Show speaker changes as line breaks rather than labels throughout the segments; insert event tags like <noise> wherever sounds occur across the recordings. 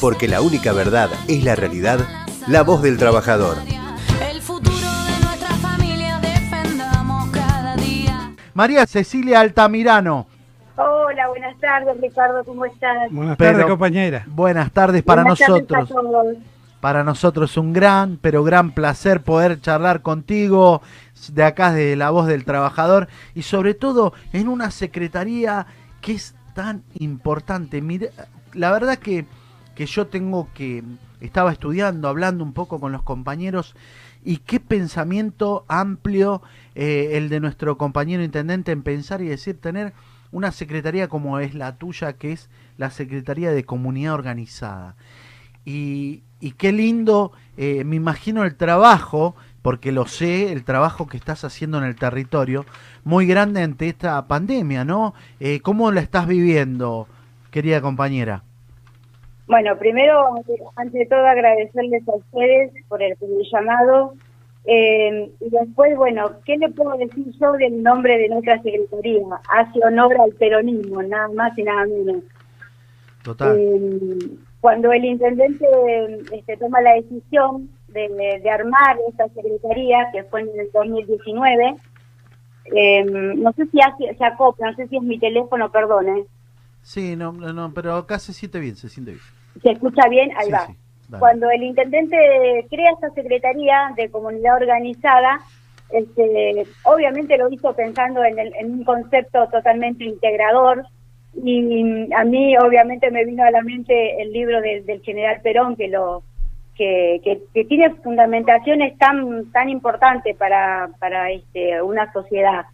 porque la única verdad es la realidad, la voz del trabajador.
María Cecilia Altamirano.
Hola, buenas tardes, Ricardo, ¿cómo estás?
Buenas tardes, compañera. Buenas tardes para nosotros. para nosotros un gran, pero gran placer poder charlar contigo de acá de la voz del trabajador y sobre todo en una secretaría que es tan importante. Mira, la verdad que, que yo tengo que, estaba estudiando, hablando un poco con los compañeros y qué pensamiento amplio eh, el de nuestro compañero intendente en pensar y decir tener una secretaría como es la tuya, que es la Secretaría de Comunidad Organizada. Y, qué lindo, eh, me imagino el trabajo, porque lo sé, el trabajo que estás haciendo en el territorio, muy grande ante esta pandemia, ¿no? Eh, ¿Cómo la estás viviendo, querida compañera?
Bueno, primero, ante todo, agradecerles a ustedes por el, llamado. Eh, y después, bueno, ¿qué le puedo decir yo del nombre de nuestra secretaría? Hace honor al peronismo, nada más y nada menos. Total. Eh, cuando el intendente este, toma la decisión de, de, armar esta secretaría, que fue en el 2019, eh, no sé si hace, se acopla, no sé si es mi teléfono, perdone.
Sí, no, no, pero acá se siente bien, se siente bien.
¿Se escucha bien? Ahí va. Cuando el intendente crea esta Secretaría de Comunidad Organizada, este, obviamente lo hizo pensando en, un concepto totalmente integrador y a mí obviamente me vino a la mente el libro del, general Perón que lo que, que, tiene fundamentaciones tan tan importantes para para este, una sociedad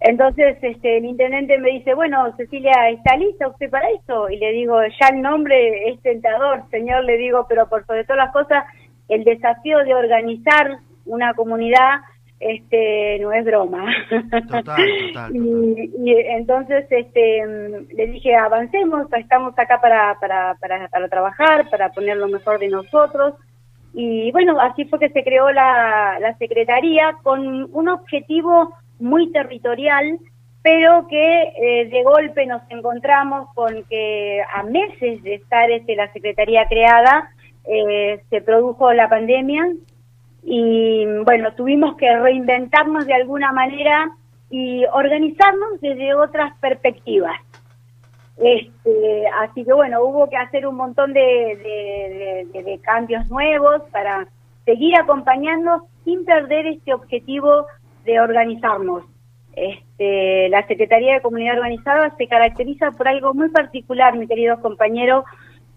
entonces este, el intendente me dice, bueno, Cecilia, ¿está lista usted para eso? Y le digo, ya el nombre es tentador, señor, le digo, pero por sobre todas las cosas, el desafío de organizar una comunidad este no es broma. <laughs> y, entonces este le dije, avancemos, estamos acá para, para, para, para trabajar, para poner lo mejor de nosotros. Y bueno, así fue que se creó la, la Secretaría con un objetivo muy territorial, pero que eh, de golpe nos encontramos con que a meses de estar este, la Secretaría creada, eh, se produjo la pandemia y bueno, tuvimos que reinventarnos de alguna manera y organizarnos desde otras perspectivas. Este, así que bueno, hubo que hacer un montón de, de cambios nuevos para seguir acompañando sin perder este objetivo de organizarnos. Este, la Secretaría de Comunidad Organizada se caracteriza por algo muy particular, mi querido compañero.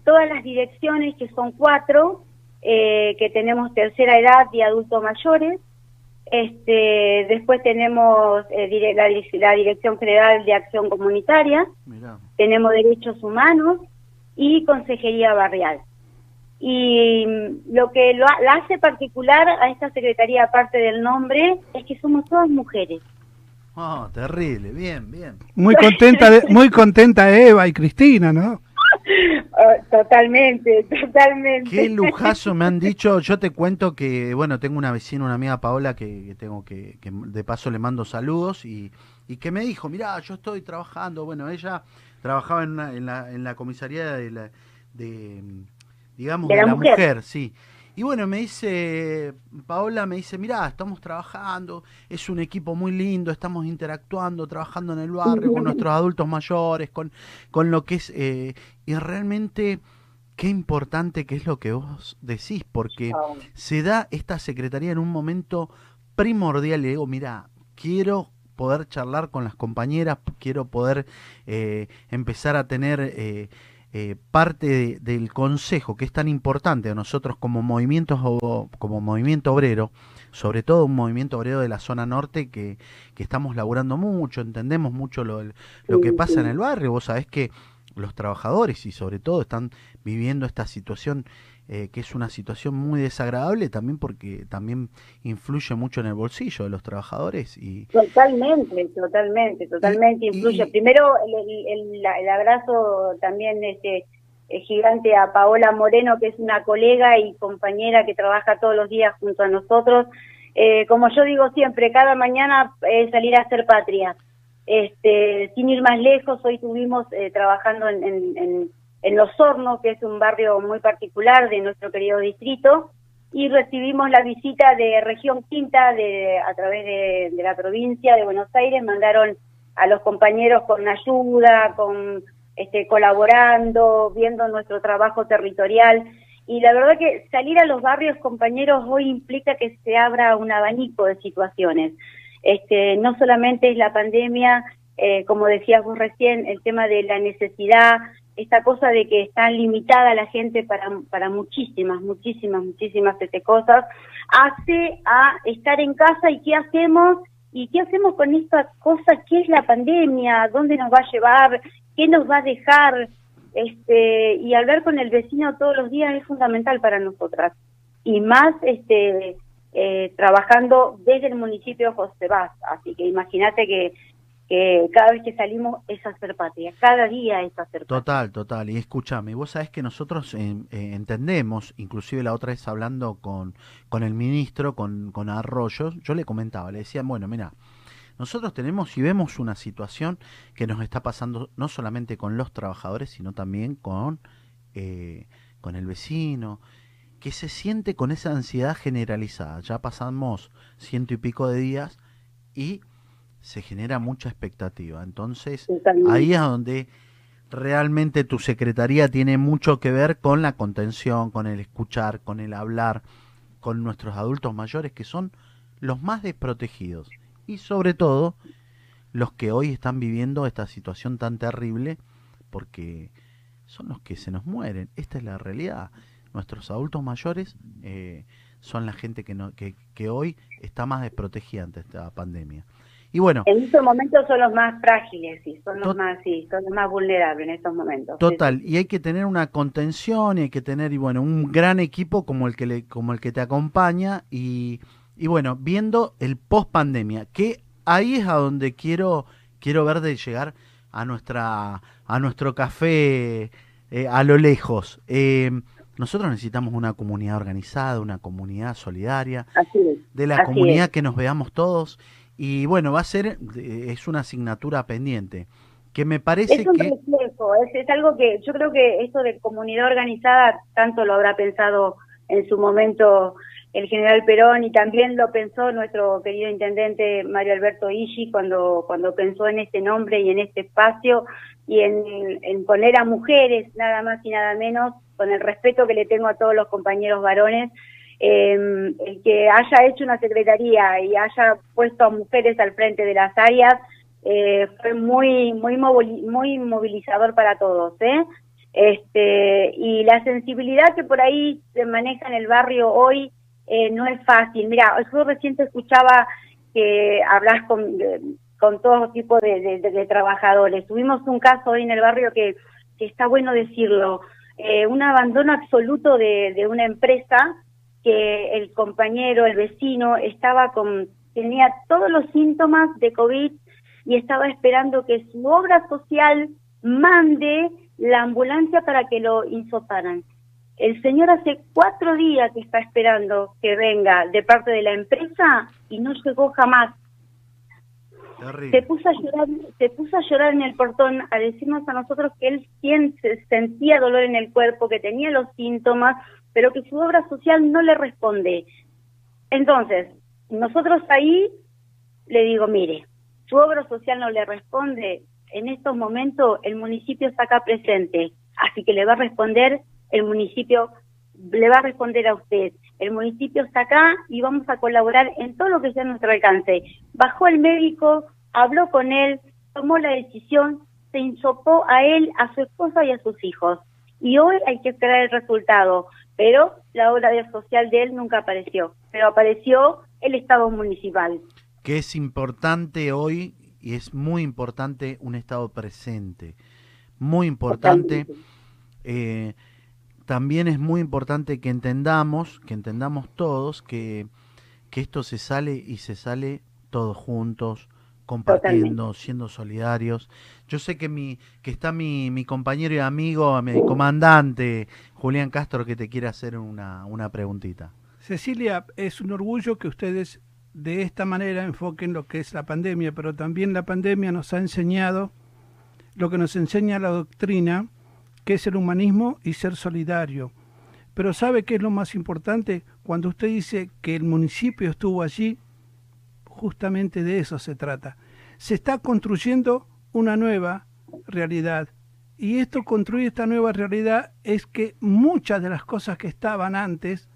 Todas las direcciones, que son cuatro, eh, que tenemos tercera edad y adultos mayores. Este, después tenemos eh, la, Dirección Federal de Acción Comunitaria, tenemos Derechos Humanos y Consejería Barrial. Y lo que lo, la hace particular a esta secretaría, aparte del nombre, es que somos todas mujeres.
Oh, terrible, bien, bien. Muy contenta, muy contenta Eva y Cristina, ¿no? <laughs>
Oh, totalmente, totalmente.
Qué lujazo me han dicho. Yo te cuento que, bueno, tengo una vecina, una amiga Paola, que, tengo que, que, de paso le mando saludos y, y que me dijo, mira, yo estoy trabajando. Bueno, ella trabajaba en, en, la, en la comisaría de, la, de digamos, de la, mujer. sí. Y bueno, me dice, Paola me dice, mirá, estamos trabajando, es un equipo muy lindo, estamos interactuando, trabajando en el barrio con nuestros adultos mayores, con, con lo que es, eh, y realmente qué importante que es lo que vos decís, porque ah. se da esta secretaría en un momento primordial, y digo, mira, quiero poder charlar con las compañeras, quiero poder eh, empezar a tener... Eh, eh, parte del consejo que es tan importante a nosotros como movimientos como movimiento obrero, sobre todo un movimiento obrero de la zona norte que, que estamos laburando mucho, entendemos mucho lo, lo que pasa en el barrio, vos sabés que los trabajadores y sobre todo están viviendo esta situación eh, que es una situación muy desagradable también porque también influye mucho en el bolsillo de los trabajadores y
totalmente totalmente totalmente influye. primero el, el, abrazo también este gigante a Paola Moreno que es una colega y compañera que trabaja todos los días junto a nosotros. Eh, como yo digo siempre cada mañana es salir a hacer patria. Este sin ir más lejos hoy estuvimos eh, trabajando en en Los Hornos, que es un barrio muy particular de nuestro querido distrito, y recibimos la visita de Región Quinta de, a través de, de la provincia de Buenos Aires, mandaron a los compañeros con ayuda, con este, colaborando, viendo nuestro trabajo territorial. Y la verdad que salir a los barrios, compañeros, hoy implica que se abra un abanico de situaciones. Este, no solamente es la pandemia, eh, como decías vos recién, el tema de la necesidad, esta cosa de que está limitada la gente para, para muchísimas, muchísimas, muchísimas este, cosas, hace a estar en casa y qué hacemos y qué hacemos con esta cosa, qué es la pandemia, dónde nos va a llevar, qué nos va a dejar, este, y hablar con el vecino todos los días es fundamental para nosotras. Y más este, eh, trabajando desde el municipio José Vaz. Así que imagínate que, que cada vez que salimos es hacer patria, cada día es hacer patria.
Total, total. Y escúchame, vos sabés que nosotros eh, eh, entendemos, inclusive la otra vez hablando con, con el ministro, con, con Arroyo, yo le comentaba, le decía, bueno, mira, nosotros tenemos y vemos una situación que nos está pasando no solamente con los trabajadores, sino también con, eh, con el vecino, que se siente con esa ansiedad generalizada. Ya pasamos ciento y pico de días y se genera mucha expectativa. Entonces, ahí es donde realmente tu secretaría tiene mucho que ver con la contención, con el escuchar, con el hablar, con nuestros adultos mayores, que son los más desprotegidos y sobre todo los que hoy están viviendo esta situación tan terrible porque son los que se nos mueren. Esta es la realidad. Nuestros adultos mayores eh, son la gente que, no, que, que hoy está más desprotegida ante esta pandemia. Y bueno,
en estos momentos son los más frágiles, sí, son los más, sí, son los más vulnerables en estos momentos.
Total, y hay que tener una contención y hay que tener y bueno un gran equipo como el que le, como el que te acompaña y y bueno, viendo el post pandemia, que ahí es a donde quiero, quiero ver de llegar a nuestra, a nuestro café eh, a lo lejos. Eh, nosotros necesitamos una comunidad organizada, una comunidad solidaria, de la comunidad que nos veamos todos. Y bueno, va a ser, eh, es una asignatura pendiente que me parece
es un
que...
Reflejo, es, es, algo que yo creo que esto de comunidad organizada tanto lo habrá pensado en su momento el general Perón y también lo pensó nuestro querido intendente Mario Alberto Ishi cuando, cuando pensó en este nombre y en este espacio y en, poner a mujeres nada más y nada menos, con el respeto que le tengo a todos los compañeros varones, el que haya hecho una secretaría y haya puesto a mujeres al frente de las áreas eh, fue muy muy muy movilizador para todos, ¿eh? Este, y la sensibilidad que por ahí se maneja en el barrio hoy eh, no es fácil. Mira, yo recién escuchaba que hablas con, con todo tipo de, trabajadores. Tuvimos un caso hoy en el barrio que, está bueno decirlo, eh, un abandono absoluto de, de una empresa que el compañero, el vecino, estaba con, tenía todos los síntomas de COVID y estaba esperando que su obra social mande la ambulancia para que lo insoparan. El señor hace cuatro días que está esperando que venga de parte de la empresa y no llegó jamás. Se puso a llorar, se puso a llorar en el portón a decirnos a nosotros que él sentía dolor en el cuerpo, que tenía los síntomas, pero que su obra social no le responde. Entonces, nosotros ahí le digo, mire, su obra social no le responde, en estos momentos el municipio está acá presente, así que le va a responder el municipio le va a responder a usted. El municipio está acá y vamos a colaborar en todo lo que sea a nuestro alcance. Bajó el médico, habló con él, tomó la decisión, se insopó a él, a su esposa y a sus hijos. Y hoy hay que esperar el resultado, pero la obra social de él nunca apareció, pero apareció el Estado municipal.
Que es importante hoy y es muy importante un Estado presente, muy importante también es muy importante que entendamos, que entendamos todos que, que esto se sale y se sale todos juntos, compartiendo, siendo solidarios. Yo sé que mi que está mi, mi compañero y amigo, mi comandante Julián Castro que te quiere hacer una, una preguntita.
Cecilia, es un orgullo que ustedes de esta manera enfoquen lo que es la pandemia, pero también la pandemia nos ha enseñado lo que nos enseña la doctrina, que es el humanismo y ser solidario. Pero ¿sabe qué es lo más importante? Cuando usted dice que el municipio estuvo allí, justamente de eso se trata. Se está construyendo una nueva realidad. Y esto construir esta nueva realidad es que muchas de las cosas que estaban antes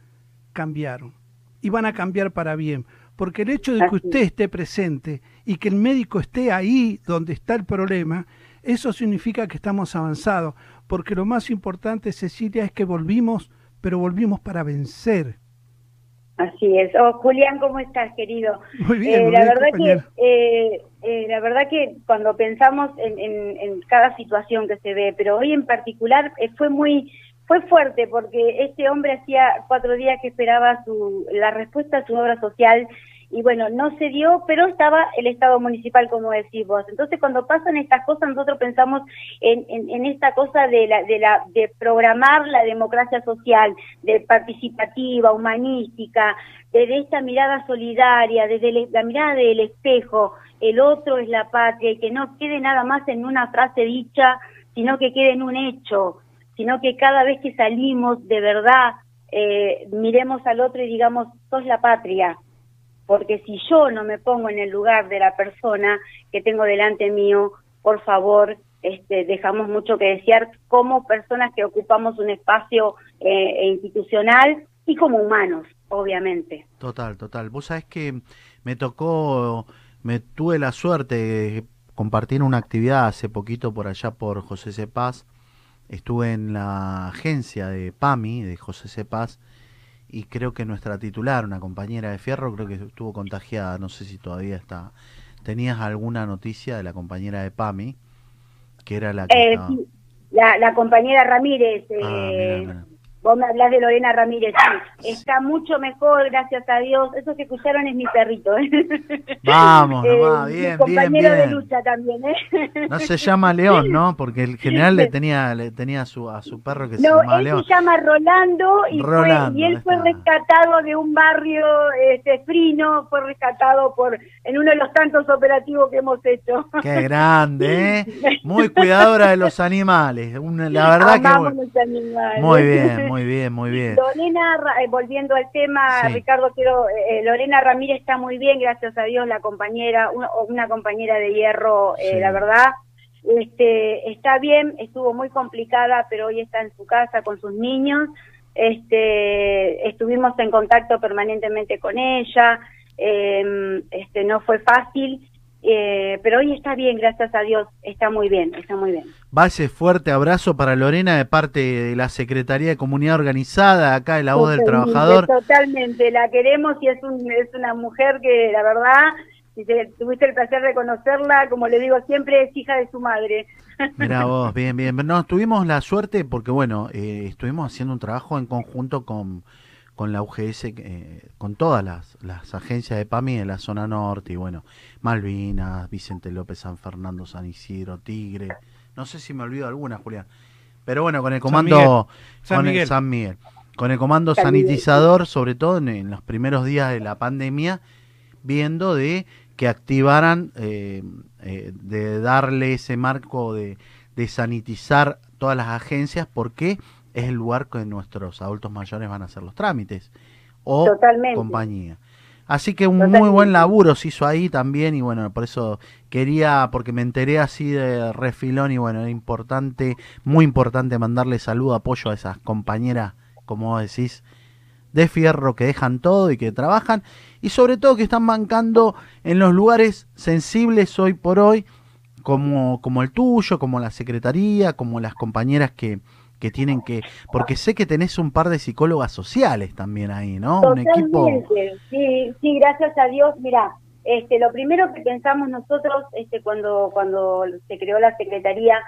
cambiaron. Y van a cambiar para bien. Porque el hecho de que usted esté presente y que el médico esté ahí donde está el problema, eso significa que estamos avanzados. Porque lo más importante, Cecilia, es que volvimos, pero volvimos para vencer.
Así es. Oh, Julián, ¿cómo estás, querido?
Muy bien,
Eh,
muy
la
bien,
verdad
compañero.
que eh, eh, la verdad que cuando pensamos en, en- en cada situación que se ve, pero hoy en particular eh, fue muy fue fuerte porque este hombre hacía cuatro días que esperaba su la respuesta a su obra social y bueno no se dio, pero estaba el Estado municipal como decís vos. Entonces cuando pasan estas cosas nosotros pensamos en, en, esta cosa de la de la de programar la democracia social, de participativa, humanística, desde esta mirada solidaria, desde el- la mirada del espejo, el otro es la patria, y que no quede nada más en una frase dicha, sino que quede en un hecho, sino que cada vez que salimos de verdad eh, miremos al otro y digamos, sos la patria, porque si yo no me pongo en el lugar de la persona que tengo delante mío, por favor, este, dejamos mucho que desear como personas que ocupamos un espacio eh, institucional y como humanos, obviamente.
Total, total. Vos sabés que me tocó, me tuve la suerte de compartir una actividad hace poquito por allá por José Cepaz. Estuve en la agencia de PAMI, de José Cepaz, y creo que nuestra titular, una compañera de Fierro, creo que estuvo contagiada, no sé si todavía está. ¿Tenías alguna noticia de la compañera de PAMI? Que era la que
Eh,
estaba-
sí, la, la compañera Ramírez,
Ah,
eh,
mirá, mirá.
Vos me hablás de Lorena Ramírez, sí, está mucho mejor, gracias a Dios. Eso que escucharon es mi perrito. ¿eh?
Vamos, <laughs>
Eh,
nomás,
mi
bien, bien,
compañero de lucha también, ¿eh?
No se llama León, ¿no? Porque el general le tenía, le tenía a su, a su perro que se
No,
llamaba
él
León.
se llama Rolando y,
Rolando,
fue, y él fue rescatado de un barrio este, frino, fue rescatado por en uno de los tantos operativos que hemos hecho.
Qué grande, <laughs> ¿eh? Muy cuidadora de los animales. Una- la verdad que... Bueno.
los animales.
Muy bien, muy bien, muy bien.
Lorena, eh, volviendo al tema,
Sí.
Ricardo, quiero, eh, Lorena Ramírez está muy bien, gracias a Dios, la compañera, una, una compañera de hierro, eh,
Sí.
la verdad, este, está bien, estuvo muy complicada, pero hoy está en su casa con sus niños, este, estuvimos en contacto permanentemente con ella, eh, este, no fue fácil, eh, pero hoy está bien, gracias a Dios, está muy bien, está muy bien.
Va ese fuerte abrazo para Lorena de parte de la Secretaría de Comunidad Organizada, acá de la voz del trabajador.
Totalmente, la queremos y es, un, es una mujer que la verdad, si te- tuviste el placer de conocerla, como le digo siempre, es hija de su madre. <laughs>
Mira vos, bien, bien. No, tuvimos la suerte porque, bueno, eh, estuvimos haciendo un trabajo en conjunto con, con la UGS, eh, con todas las, las agencias de PAMI de la zona norte, y bueno, Malvinas, Vicente López, San Fernando, San Isidro, Tigre. No sé si me olvido alguna, Julián. Pero bueno, con el comando
San
con el-
Miguel.
San Miguel. Con el comando
San Miguel.
sanitizador, sobre todo en, en los primeros días de la pandemia, viendo de que activaran, eh, eh, de darle ese marco de, de sanitizar todas las agencias, porque es el lugar que nuestros adultos mayores van a hacer los trámites o
Totalmente.
compañía. Así que un muy buen laburo se hizo ahí también y bueno, por eso quería, porque me enteré así de refilón y bueno, era importante, muy importante mandarle saludo, apoyo a esas compañeras, como vos decís, de fierro que dejan todo y que trabajan y sobre todo que están bancando en los lugares sensibles hoy por hoy, como, como el tuyo, como la secretaría, como las compañeras que, que tienen que, porque sé que tenés un par de psicólogas sociales también ahí, ¿no? Un equipo...
Totalmente, sí, sí, gracias a Dios. Mira, este, lo primero que pensamos nosotros este, cuando, cuando se creó la Secretaría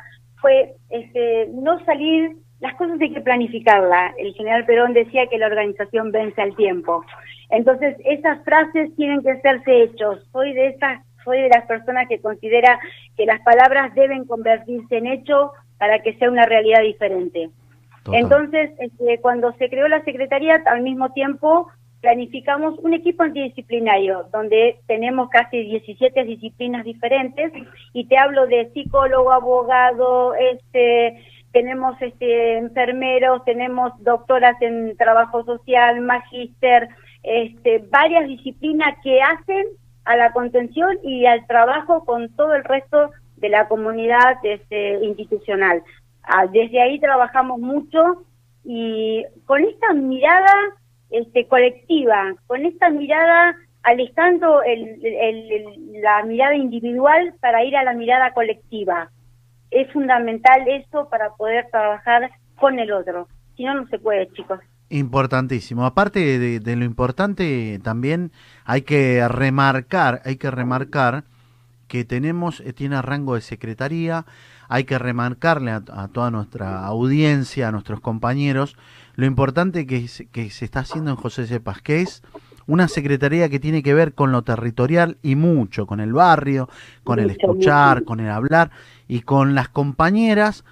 fue este, no salir, las cosas hay que planificarla. El general Perón decía que la organización vence al tiempo. Entonces, esas frases tienen que hacerse hechos. Soy de esas, soy de las personas que considera que las palabras deben convertirse en hechos para que sea una realidad diferente.
Total.
Entonces, este, cuando se creó la Secretaría, al mismo tiempo planificamos un equipo antidisciplinario, donde tenemos casi 17 disciplinas diferentes, y te hablo de psicólogo, abogado, este, tenemos este, enfermeros, tenemos doctoras en trabajo social, magíster, este, varias disciplinas que hacen a la contención y al trabajo con todo el resto de la comunidad este, institucional. Ah, desde ahí trabajamos mucho y con esta mirada este, colectiva, con esta mirada alejando el, la mirada individual para ir a la mirada colectiva. Es fundamental eso para poder trabajar con el otro. Si no, no se puede, chicos.
Importantísimo. Aparte de, lo importante, también hay que remarcar, hay que remarcar que tenemos, eh, tiene rango de secretaría, hay que remarcarle a, toda nuestra audiencia, a nuestros compañeros, lo importante que, que se está haciendo en José Sepas, que es una secretaría que tiene que ver con lo territorial y mucho, con el barrio, con el escuchar, con el hablar y con las compañeras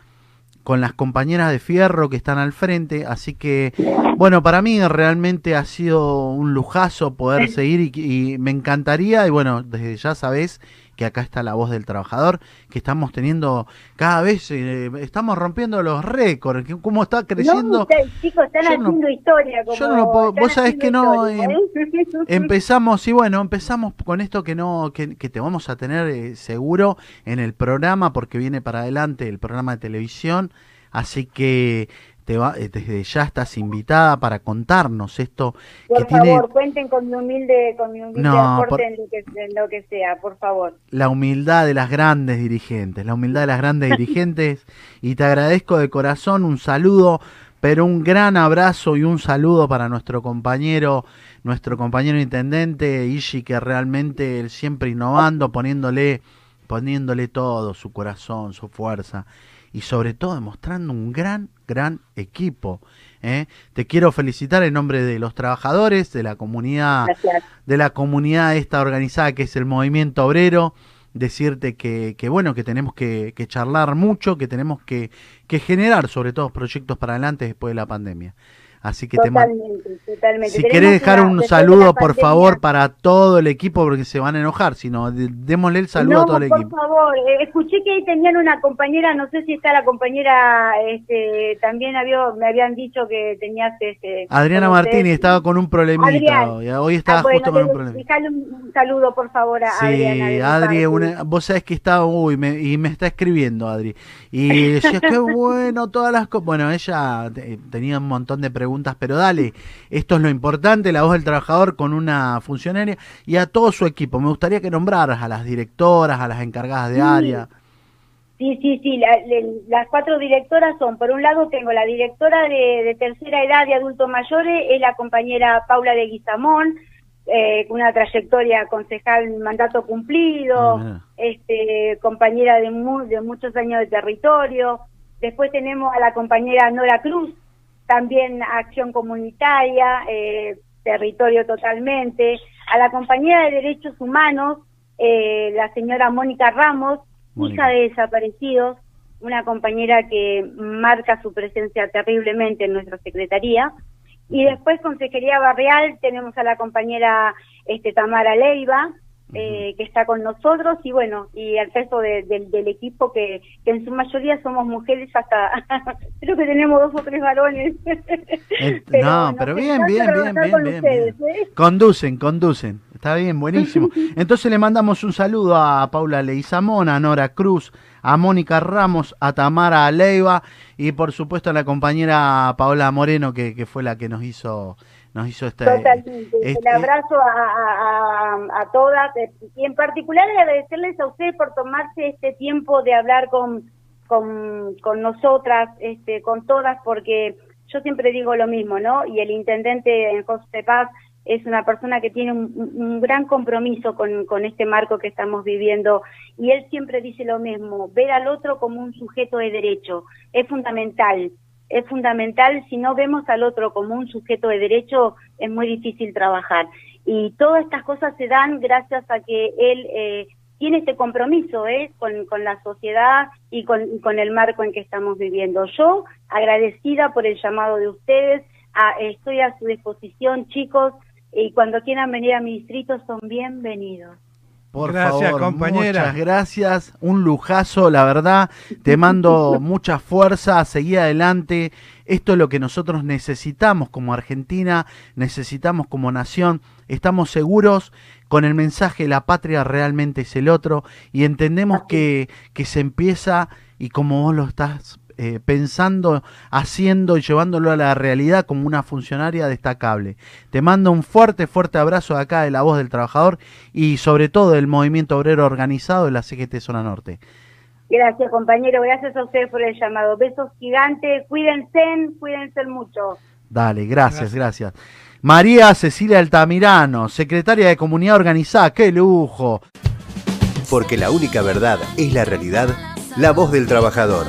con las compañeras de fierro que están al frente, así que bueno, para mí realmente ha sido un lujazo poder seguir y, me encantaría, y bueno, desde ya sabes que acá está la voz del trabajador, que estamos teniendo cada vez, eh, estamos rompiendo los récords, cómo está creciendo.
chicos, están haciendo historia.
yo no lo puedo, vos sabés que no, em, ¿eh? <laughs> empezamos, y bueno, empezamos con esto que no, que, te vamos a tener eh, seguro en el programa, porque viene para adelante el programa de televisión, así que te va, eh, desde ya estás invitada para contarnos esto
por favor, cuenten con mi humilde, con mi humilde aporte en, lo que, sea, por favor.
La humildad de las grandes dirigentes, la humildad de las grandes <laughs> dirigentes, y te agradezco de corazón un saludo, pero un gran abrazo y un saludo para nuestro compañero, nuestro compañero intendente Ishi, que realmente él siempre innovando, poniéndole, poniéndole todo, su corazón, su fuerza y sobre todo demostrando un gran, gran equipo. ¿eh? Te quiero felicitar en nombre de los trabajadores, de la comunidad, de la comunidad esta organizada que es el movimiento obrero, decirte que, que bueno, que tenemos que, que, charlar mucho, que tenemos que, que generar sobre todo proyectos para adelante después de la pandemia. Así que
totalmente, totalmente.
Si querés dejar un saludo, por favor, para todo el equipo, porque se van a enojar, sino démosle el saludo a todo el equipo.
Por favor, eh, escuché que ahí tenían una compañera, no sé si está la compañera, este, también había, me habían dicho que tenías... Este,
Adriana Martínez estaba con un problemita, hoy estaba ah, justo con un problema.
un saludo, por favor, a Adriana.
Sí, Adri, vos sabés que estaba, uy, me, y me está escribiendo Adri. Y decía, qué <laughs> bueno, todas las cosas. Bueno, ella tenía un montón de preguntas pero dale, esto es lo importante, la voz del trabajador con una funcionaria y a todo su equipo. Me gustaría que nombraras a las directoras, a las encargadas de área.
Sí, sí, sí, las cuatro directoras son, por un lado tengo la directora de, tercera edad de adultos mayores, es la compañera Paula de Guizamón, eh, una trayectoria concejal, mandato cumplido, ah, este, compañera de, de muchos años de territorio. Después tenemos a la compañera Nora Cruz, también acción comunitaria, eh, territorio totalmente, a la compañía de derechos humanos, eh, la señora Mónica Ramos, hija de desaparecidos, una compañera que marca su presencia terriblemente en nuestra secretaría. Y después, Consejería Barrial, tenemos a la compañera este, Tamara Leiva, eh, que está con nosotros y bueno, y al resto del equipo que, que, en su mayoría somos mujeres, hasta <laughs> creo que tenemos dos o tres varones. <laughs>
no, pero bien, bien, bien, bien, bien, ¿eh? Conducen, conducen. Está bien, buenísimo. <laughs> Entonces le mandamos un saludo a Paula Leizamón, a Nora Cruz, a Mónica Ramos, a Tamara Leiva y por supuesto a la compañera Paola Moreno que, que fue la que nos hizo nos hizo este...
Totalmente. Este Un abrazo a, todas eh, y en particular agradecerles a ustedes por tomarse este tiempo de hablar con, con, con nosotras, este, con todas, porque yo siempre digo lo mismo, ¿no? Y el intendente en José Paz es una persona que tiene un, un, gran compromiso con, con este marco que estamos viviendo y él siempre dice lo mismo, ver al otro como un sujeto de derecho es fundamental es fundamental. Si no vemos al otro como un sujeto de derecho, es muy difícil trabajar. Y todas estas cosas se dan gracias a que él eh, tiene este compromiso ¿eh? con, la sociedad y con, con, el marco en que estamos viviendo. Yo, agradecida por el llamado de ustedes, estoy a su disposición, chicos, y cuando quieran venir a mi distrito son bienvenidos.
Por
Gracias,
favor,
compañera.
Muchas gracias. Un lujazo, la verdad. Te <laughs> mando mucha fuerza. Seguí adelante. Esto es lo que nosotros necesitamos como Argentina, necesitamos como nación. Estamos seguros con el mensaje la patria realmente es el otro y entendemos que, que se empieza y como vos lo estás eh, pensando, haciendo y llevándolo a la realidad como una funcionaria destacable. Te mando un fuerte, fuerte abrazo de acá de la voz del trabajador y sobre todo del movimiento obrero organizado de la CGT Zona Norte.
Gracias, compañero. Gracias a ustedes por el llamado. Besos gigantes. Cuídense, cuídense mucho.
Dale, gracias, gracias. María Cecilia Altamirano, secretaria de Comunidad Organizada. ¡Qué lujo!
Porque la única verdad es la realidad, la voz del trabajador.